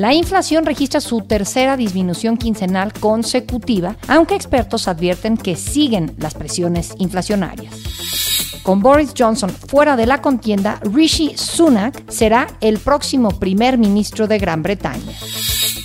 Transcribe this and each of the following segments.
La inflación registra su tercera disminución quincenal consecutiva, aunque expertos advierten que siguen las presiones inflacionarias. Con Boris Johnson fuera de la contienda, Rishi Sunak será el próximo primer ministro de Gran Bretaña.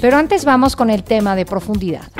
Pero antes vamos con el tema de profundidad.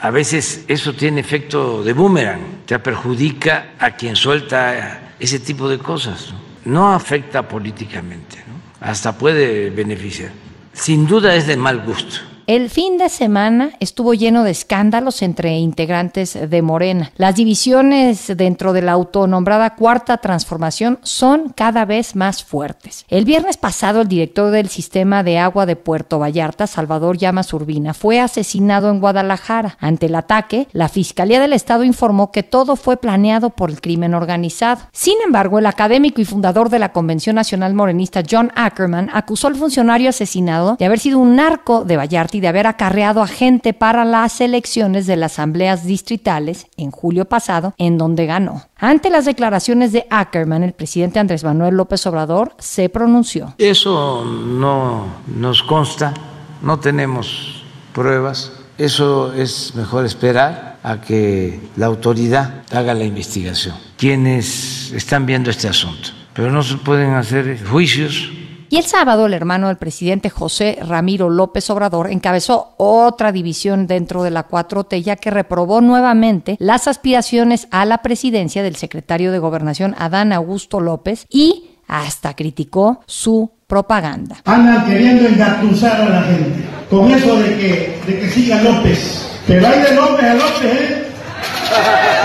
A veces eso tiene efecto de boomerang, te perjudica a quien suelta ese tipo de cosas. No afecta políticamente, hasta puede beneficiar sin duda es de mal gusto. El fin de semana estuvo lleno de escándalos entre integrantes de Morena. Las divisiones dentro de la autonombrada Cuarta Transformación son cada vez más fuertes. El viernes pasado, el director del Sistema de Agua de Puerto Vallarta, Salvador Llamas Urbina, fue asesinado en Guadalajara. Ante el ataque, la Fiscalía del Estado informó que todo fue planeado por el crimen organizado. Sin embargo, el académico y fundador de la Convención Nacional Morenista, John Ackerman, acusó al funcionario asesinado de haber sido un narco de Vallarta y de haber acarreado a gente para las elecciones de las asambleas distritales en julio pasado, en donde ganó. Ante las declaraciones de Ackerman, el presidente Andrés Manuel López Obrador se pronunció. Eso no nos consta, no tenemos pruebas. Eso es mejor esperar a que la autoridad haga la investigación. Quienes están viendo este asunto. Pero no se pueden hacer juicios y el sábado, el hermano del presidente José Ramiro López Obrador encabezó otra división dentro de la 4T, ya que reprobó nuevamente las aspiraciones a la presidencia del secretario de Gobernación Adán Augusto López y hasta criticó su propaganda. Andan queriendo engatusar a la gente con eso de que, de que siga López. Pero hay de López a López, ¿eh?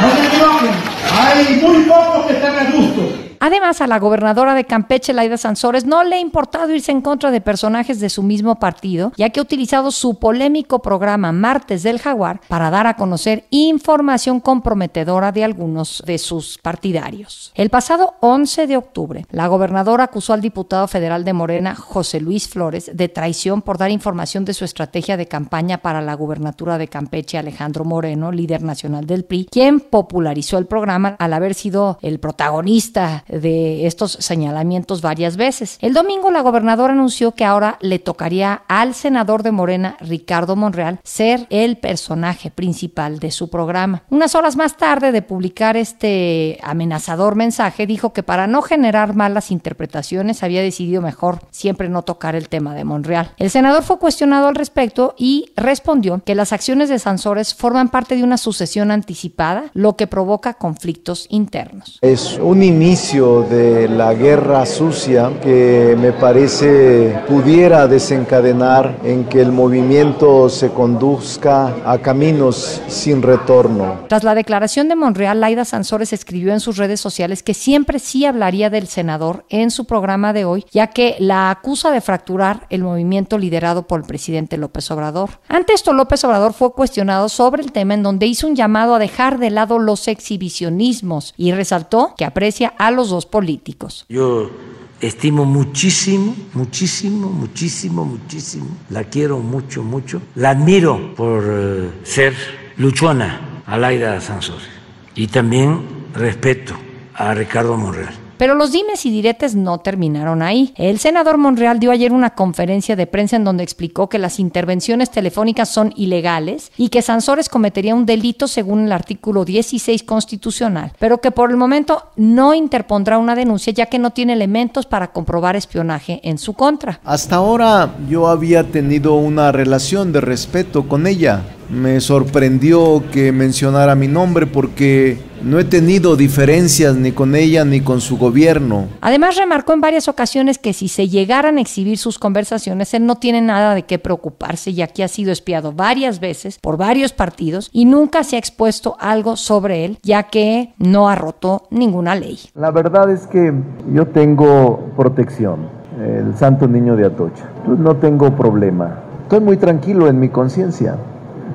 No se equivoquen. Hay muy pocos que están a gusto. Además, a la gobernadora de Campeche, Laida Sansores, no le ha importado irse en contra de personajes de su mismo partido, ya que ha utilizado su polémico programa Martes del Jaguar para dar a conocer información comprometedora de algunos de sus partidarios. El pasado 11 de octubre, la gobernadora acusó al diputado federal de Morena, José Luis Flores, de traición por dar información de su estrategia de campaña para la gubernatura de Campeche, Alejandro Moreno, líder nacional del PRI, quien popularizó el programa al haber sido el protagonista de estos señalamientos varias veces. El domingo la gobernadora anunció que ahora le tocaría al senador de Morena, Ricardo Monreal, ser el personaje principal de su programa. Unas horas más tarde de publicar este amenazador mensaje, dijo que para no generar malas interpretaciones había decidido mejor siempre no tocar el tema de Monreal. El senador fue cuestionado al respecto y respondió que las acciones de Sansores forman parte de una sucesión anticipada, lo que provoca conflictos internos. Es un inicio de la guerra sucia que me parece pudiera desencadenar en que el movimiento se conduzca a caminos sin retorno. Tras la declaración de Monreal, Laida Sansores escribió en sus redes sociales que siempre sí hablaría del senador en su programa de hoy, ya que la acusa de fracturar el movimiento liderado por el presidente López Obrador. Ante esto, López Obrador fue cuestionado sobre el tema en donde hizo un llamado a dejar de lado los exhibicionismos y resaltó que aprecia a los dos políticos. Yo estimo muchísimo, muchísimo, muchísimo, muchísimo. La quiero mucho, mucho. La admiro por eh, ser luchona, Alaida Sansores. Y también respeto a Ricardo Monreal. Pero los dimes y diretes no terminaron ahí. El senador Monreal dio ayer una conferencia de prensa en donde explicó que las intervenciones telefónicas son ilegales y que Sansores cometería un delito según el artículo 16 constitucional, pero que por el momento no interpondrá una denuncia ya que no tiene elementos para comprobar espionaje en su contra. Hasta ahora yo había tenido una relación de respeto con ella me sorprendió que mencionara mi nombre porque no he tenido diferencias ni con ella ni con su gobierno. Además remarcó en varias ocasiones que si se llegaran a exhibir sus conversaciones, él no tiene nada de qué preocuparse ya que ha sido espiado varias veces por varios partidos y nunca se ha expuesto algo sobre él ya que no ha roto ninguna ley. La verdad es que yo tengo protección, el Santo Niño de Atocha. No tengo problema. Estoy muy tranquilo en mi conciencia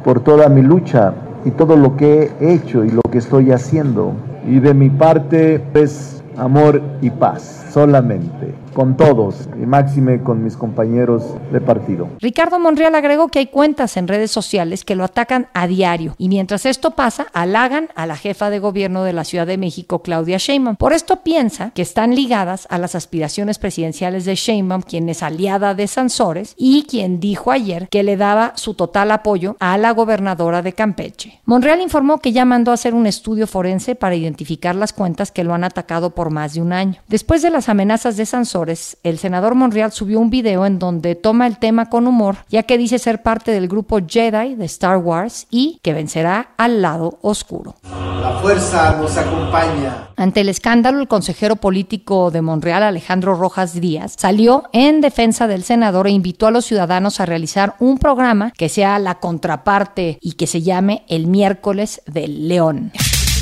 por toda mi lucha y todo lo que he hecho y lo que estoy haciendo. y de mi parte es amor y paz solamente con todos y máxime con mis compañeros de partido. Ricardo Monreal agregó que hay cuentas en redes sociales que lo atacan a diario y mientras esto pasa, halagan a la jefa de gobierno de la Ciudad de México, Claudia Sheinbaum. Por esto piensa que están ligadas a las aspiraciones presidenciales de Sheinbaum, quien es aliada de Sansores y quien dijo ayer que le daba su total apoyo a la gobernadora de Campeche. Monreal informó que ya mandó a hacer un estudio forense para identificar las cuentas que lo han atacado por más de un año. Después de las amenazas de Sansores, el senador Monreal subió un video en donde toma el tema con humor, ya que dice ser parte del grupo Jedi de Star Wars y que vencerá al lado oscuro. La fuerza nos acompaña. Ante el escándalo, el consejero político de Monreal, Alejandro Rojas Díaz, salió en defensa del senador e invitó a los ciudadanos a realizar un programa que sea la contraparte y que se llame el miércoles del León.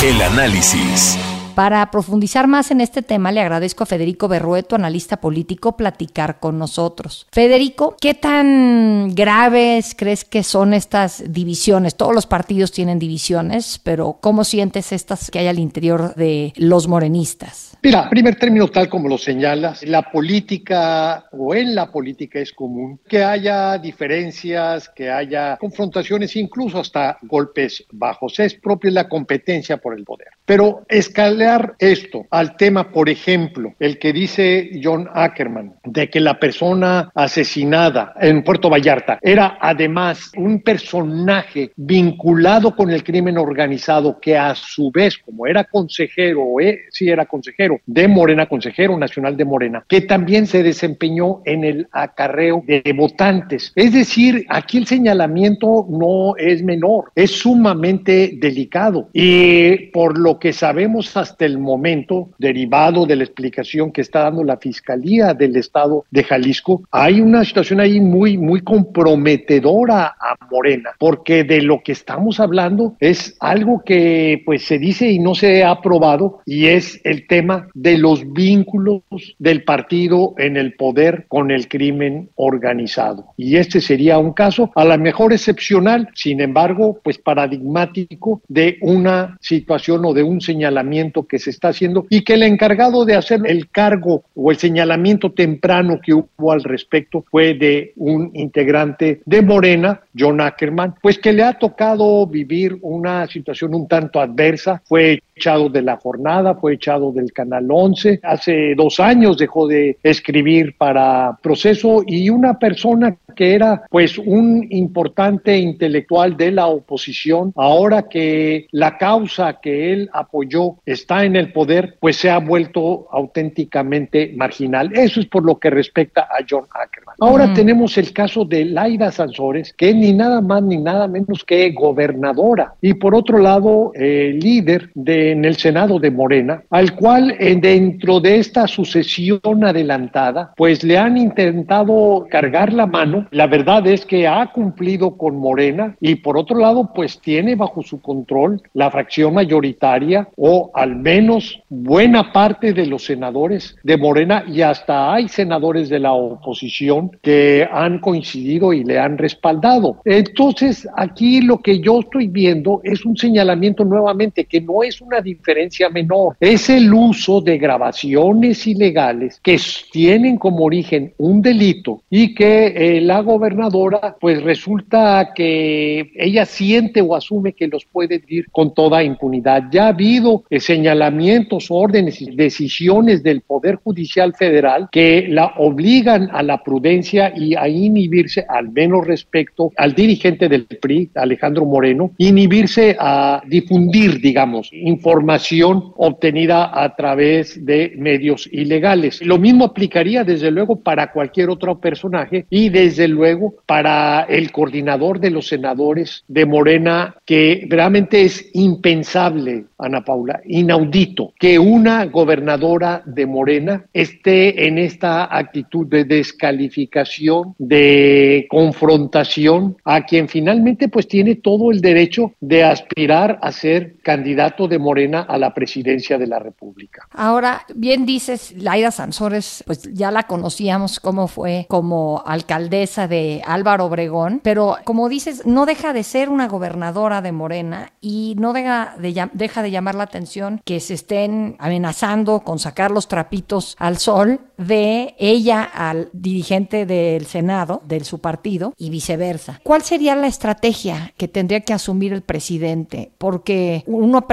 El análisis. Para profundizar más en este tema, le agradezco a Federico Berrueto, analista político, platicar con nosotros. Federico, ¿qué tan graves crees que son estas divisiones? Todos los partidos tienen divisiones, pero ¿cómo sientes estas que hay al interior de los morenistas? Mira, primer término, tal como lo señalas, la política o en la política es común que haya diferencias, que haya confrontaciones, incluso hasta golpes bajos. Es propia la competencia por el poder. Pero esto al tema, por ejemplo, el que dice John Ackerman, de que la persona asesinada en Puerto Vallarta era además un personaje vinculado con el crimen organizado que a su vez, como era consejero, eh, sí era consejero de Morena, consejero nacional de Morena, que también se desempeñó en el acarreo de votantes. Es decir, aquí el señalamiento no es menor, es sumamente delicado y por lo que sabemos hasta el momento, derivado de la explicación que está dando la Fiscalía del Estado de Jalisco, hay una situación ahí muy, muy comprometedora a Morena, porque de lo que estamos hablando es algo que pues se dice y no se ha aprobado y es el tema de los vínculos del partido en el poder con el crimen organizado. Y este sería un caso a lo mejor excepcional, sin embargo, pues paradigmático de una situación o de un un que se está haciendo y que el encargado de hacer el cargo o el señalamiento temprano que hubo al respecto fue de un integrante de Morena, John Ackerman, pues que le ha tocado vivir una situación un tanto adversa, fue echado de la jornada, fue echado del Canal 11, hace dos años dejó de escribir para proceso y una persona que era pues un importante intelectual de la oposición, ahora que la causa que él apoyó está en el poder, pues se ha vuelto auténticamente marginal. Eso es por lo que respecta a John Ackerman. Ahora tenemos el caso de Laida Sansores, que es ni nada más ni nada menos que gobernadora y por otro lado eh, líder de en el Senado de Morena, al cual eh, dentro de esta sucesión adelantada, pues le han intentado cargar la mano. La verdad es que ha cumplido con Morena y por otro lado, pues tiene bajo su control la fracción mayoritaria o al menos buena parte de los senadores de Morena y hasta hay senadores de la oposición que han coincidido y le han respaldado. Entonces, aquí lo que yo estoy viendo es un señalamiento nuevamente que no es una diferencia menor. Es el uso de grabaciones ilegales que tienen como origen un delito y que eh, la gobernadora pues resulta que ella siente o asume que los puede ir con toda impunidad. Ya ha habido eh, señalamientos, órdenes y decisiones del Poder Judicial Federal que la obligan a la prudencia y a inhibirse, al menos respecto al dirigente del PRI, Alejandro Moreno, inhibirse a difundir, digamos, información información obtenida a través de medios ilegales. Lo mismo aplicaría desde luego para cualquier otro personaje y desde luego para el coordinador de los senadores de Morena, que realmente es impensable, Ana Paula, inaudito, que una gobernadora de Morena esté en esta actitud de descalificación, de confrontación a quien finalmente pues tiene todo el derecho de aspirar a ser candidato de Morena Morena a la presidencia de la República. Ahora, bien dices, Laida Sansores, pues ya la conocíamos cómo fue como alcaldesa de Álvaro Obregón, pero como dices, no deja de ser una gobernadora de Morena y no deja de, deja de llamar la atención que se estén amenazando con sacar los trapitos al sol de ella al dirigente del Senado, de su partido, y viceversa. ¿Cuál sería la estrategia que tendría que asumir el presidente? Porque uno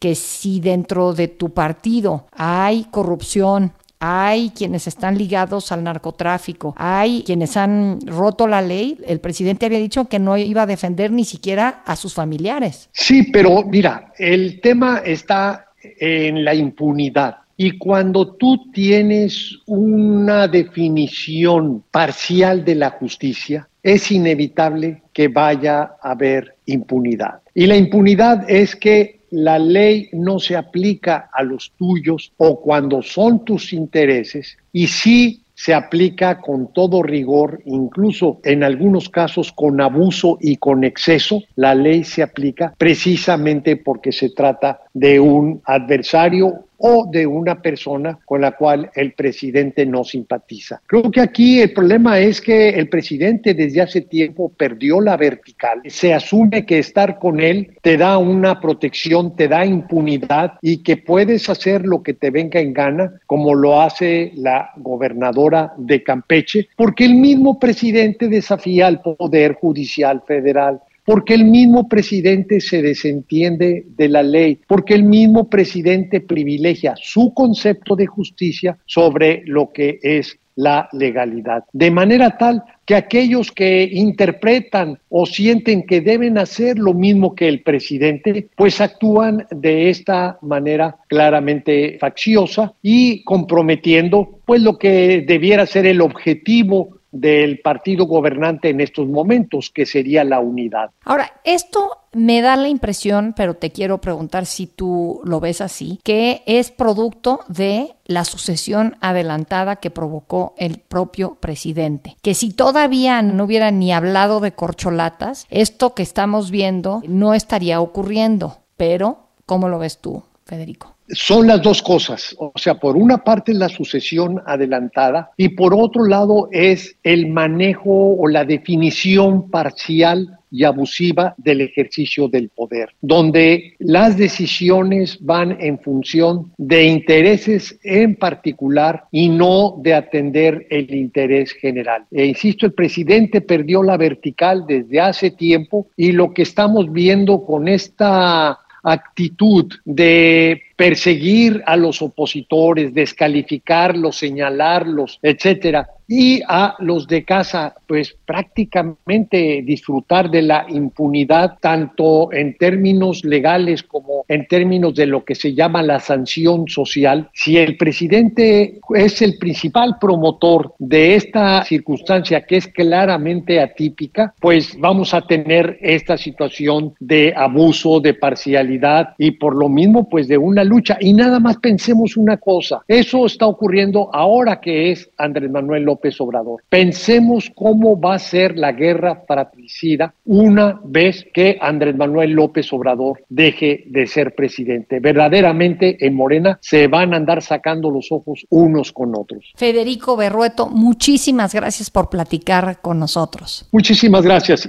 que si dentro de tu partido hay corrupción, hay quienes están ligados al narcotráfico, hay quienes han roto la ley. El presidente había dicho que no iba a defender ni siquiera a sus familiares. Sí, pero mira, el tema está en la impunidad. Y cuando tú tienes una definición parcial de la justicia, es inevitable que vaya a haber impunidad. Y la impunidad es que la ley no se aplica a los tuyos o cuando son tus intereses y sí se aplica con todo rigor, incluso en algunos casos con abuso y con exceso. La ley se aplica precisamente porque se trata de un adversario o de una persona con la cual el presidente no simpatiza. Creo que aquí el problema es que el presidente desde hace tiempo perdió la vertical. Se asume que estar con él te da una protección, te da impunidad y que puedes hacer lo que te venga en gana, como lo hace la gobernadora de Campeche, porque el mismo presidente desafía al Poder Judicial Federal porque el mismo presidente se desentiende de la ley, porque el mismo presidente privilegia su concepto de justicia sobre lo que es la legalidad. De manera tal que aquellos que interpretan o sienten que deben hacer lo mismo que el presidente, pues actúan de esta manera claramente facciosa y comprometiendo pues lo que debiera ser el objetivo del partido gobernante en estos momentos, que sería la unidad. Ahora, esto me da la impresión, pero te quiero preguntar si tú lo ves así, que es producto de la sucesión adelantada que provocó el propio presidente. Que si todavía no hubiera ni hablado de corcholatas, esto que estamos viendo no estaría ocurriendo. Pero, ¿cómo lo ves tú, Federico? Son las dos cosas. O sea, por una parte la sucesión adelantada y por otro lado es el manejo o la definición parcial y abusiva del ejercicio del poder, donde las decisiones van en función de intereses en particular y no de atender el interés general. E insisto, el presidente perdió la vertical desde hace tiempo y lo que estamos viendo con esta actitud de perseguir a los opositores, descalificarlos, señalarlos, etcétera, y a los de casa, pues prácticamente disfrutar de la impunidad, tanto en términos legales como en términos de lo que se llama la sanción social. Si el presidente es el principal promotor de esta circunstancia que es claramente atípica, pues vamos a tener esta situación de abuso, de parcialidad y por lo mismo, pues de una lucha. Y nada más pensemos una cosa, eso está ocurriendo ahora que es Andrés Manuel López Obrador. Pensemos cómo va a ser la guerra fratricida una vez que Andrés Manuel López Obrador deje de ser presidente. Verdaderamente en Morena se van a andar sacando los ojos unos con otros. Federico Berrueto, muchísimas gracias por platicar con nosotros. Muchísimas gracias.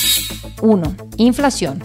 1. Inflación.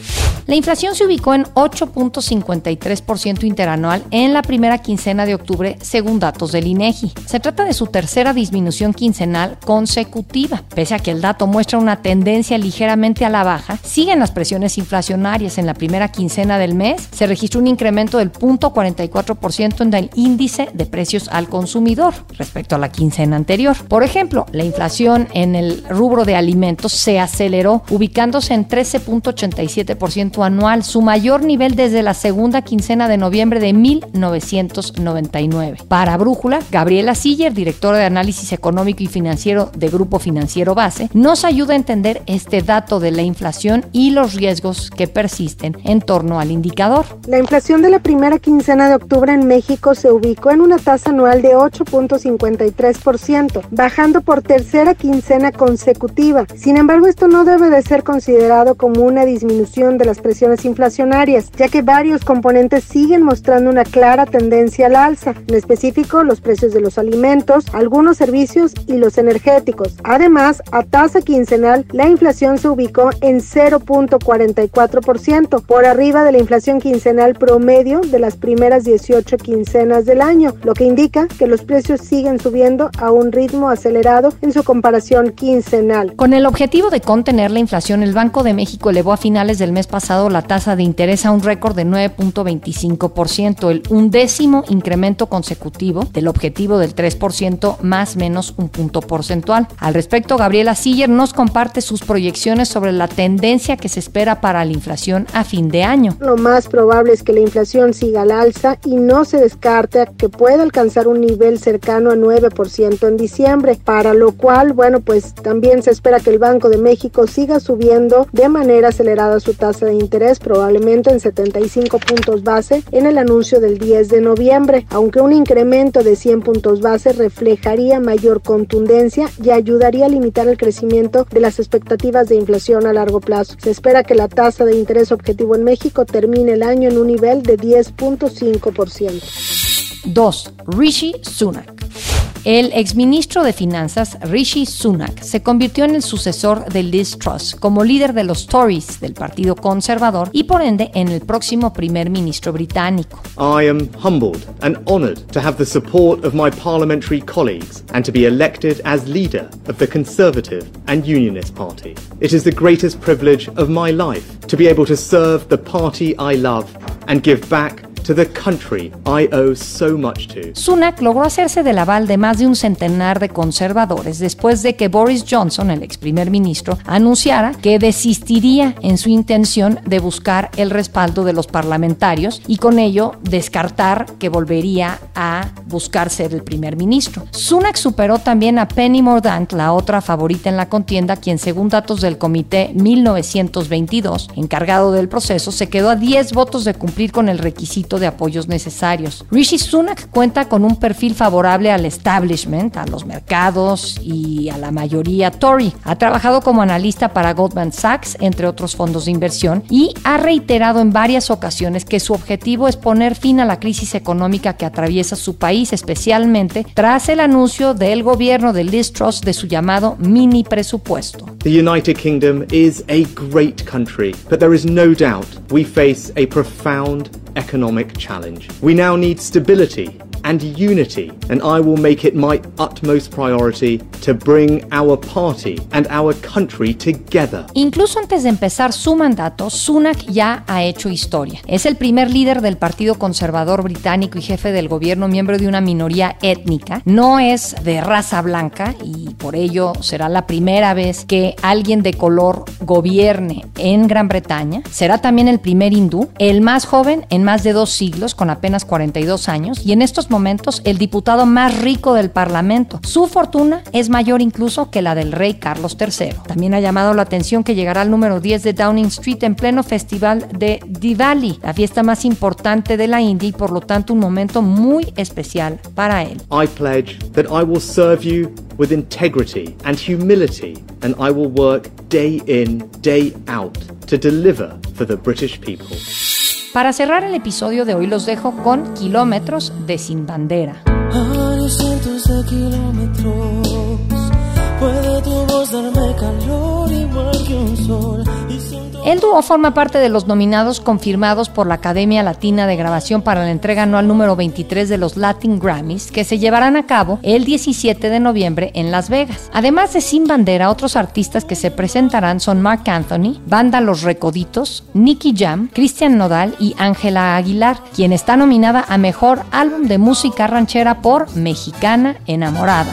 La inflación se ubicó en 8.53% interanual en la primera quincena de octubre, según datos del INEGI. Se trata de su tercera disminución quincenal consecutiva. Pese a que el dato muestra una tendencia ligeramente a la baja, siguen las presiones inflacionarias. En la primera quincena del mes se registró un incremento del 0.44% en el índice de precios al consumidor respecto a la quincena anterior. Por ejemplo, la inflación en el rubro de alimentos se aceleró, ubicándose en 13.87% anual, su mayor nivel desde la segunda quincena de noviembre de 1999. Para Brújula, Gabriela Siller, directora de análisis económico y financiero de Grupo Financiero Base, nos ayuda a entender este dato de la inflación y los riesgos que persisten en torno al indicador. La inflación de la primera quincena de octubre en México se ubicó en una tasa anual de 8.53%, bajando por tercera quincena consecutiva. Sin embargo, esto no debe de ser considerado como una disminución de las presiones inflacionarias, ya que varios componentes siguen mostrando una clara tendencia al alza, en específico los precios de los alimentos, algunos servicios y los energéticos. Además, a tasa quincenal, la inflación se ubicó en 0.44%, por arriba de la inflación quincenal promedio de las primeras 18 quincenas del año, lo que indica que los precios siguen subiendo a un ritmo acelerado en su comparación quincenal. Con el objetivo de contener la inflación, el Banco de México elevó a finales del mes pasado la tasa de interés a un récord de 9.25%, el undécimo incremento consecutivo del objetivo del 3% más menos un punto porcentual. Al respecto, Gabriela Siller nos comparte sus proyecciones sobre la tendencia que se espera para la inflación a fin de año. Lo más probable es que la inflación siga al alza y no se descarta que pueda alcanzar un nivel cercano a 9% en diciembre, para lo cual, bueno, pues también se espera que el Banco de México siga subiendo de manera acelerada su tasa de interés, probablemente en 75 puntos base en el anuncio del 10 de noviembre, aunque un incremento de 100 puntos base reflejaría mayor contundencia y ayudaría a limitar el crecimiento de las expectativas de inflación a largo plazo. Se espera que la tasa de interés objetivo en México termine el año en un nivel de 10.5%. 2. Rishi Sunak. El exministro de Finanzas, Rishi Sunak, se convirtió en el sucesor de Liz Truss como líder de los Tories del Partido Conservador y por ende en el próximo primer ministro británico. I am humbled and honored to have the support of my parliamentary colleagues and to be elected as leader of the Conservative and Unionist Party. It is the greatest privilege of my life to be able to serve the party I love and give back to the country I owe so much to. Sunak logró hacerse del aval de más de un centenar de conservadores después de que Boris Johnson, el ex primer ministro, anunciara que desistiría en su intención de buscar el respaldo de los parlamentarios y con ello descartar que volvería a buscar ser el primer ministro. Sunak superó también a Penny Mordaunt, la otra favorita en la contienda, quien según datos del comité 1922, encargado del proceso, se quedó a 10 votos de cumplir con el requisito de apoyos necesarios. Rishi Sunak cuenta con un perfil favorable al establishment, a los mercados y a la mayoría Tory. Ha trabajado como analista para Goldman Sachs, entre otros fondos de inversión, y ha reiterado en varias ocasiones que su objetivo es poner fin a la crisis económica que atraviesa su país, especialmente tras el anuncio del gobierno de Liz Truss de su llamado mini presupuesto. The United Kingdom is a great country, but there is no doubt we face a profound economic challenge. We now need stability and unity, and I will make it my utmost priority to bring our party and our country together. Incluso antes de empezar su mandato, Sunak ya ha hecho historia. Es el primer líder del Partido Conservador británico y jefe del gobierno, miembro de una minoría étnica. No es de raza blanca y por ello será la primera vez que alguien de color gobierne en Gran Bretaña. Será también el primer hindú, el más joven en más de dos siglos, con apenas 42 años, y en estos momentos el diputado más rico del Parlamento. Su fortuna es mayor incluso que la del rey Carlos III. También ha llamado la atención que llegará al número 10 de Downing Street en pleno festival de Diwali, la fiesta más importante de la India y por lo tanto un momento muy especial para él. I pledge that I will serve you with integrity and humility, and I will work day in, day out to deliver for the British people. Para cerrar el episodio de hoy los dejo con Kilómetros de Sin Bandera. El dúo forma parte de los nominados confirmados por la Academia Latina de Grabación para la entrega anual número 23 de los Latin Grammys, que se llevarán a cabo el 17 de noviembre en Las Vegas. Además de Sin Bandera, otros artistas que se presentarán son Mark Anthony, Banda Los Recoditos, Nicky Jam, Cristian Nodal y Ángela Aguilar, quien está nominada a Mejor Álbum de Música Ranchera por Mexicana Enamorada.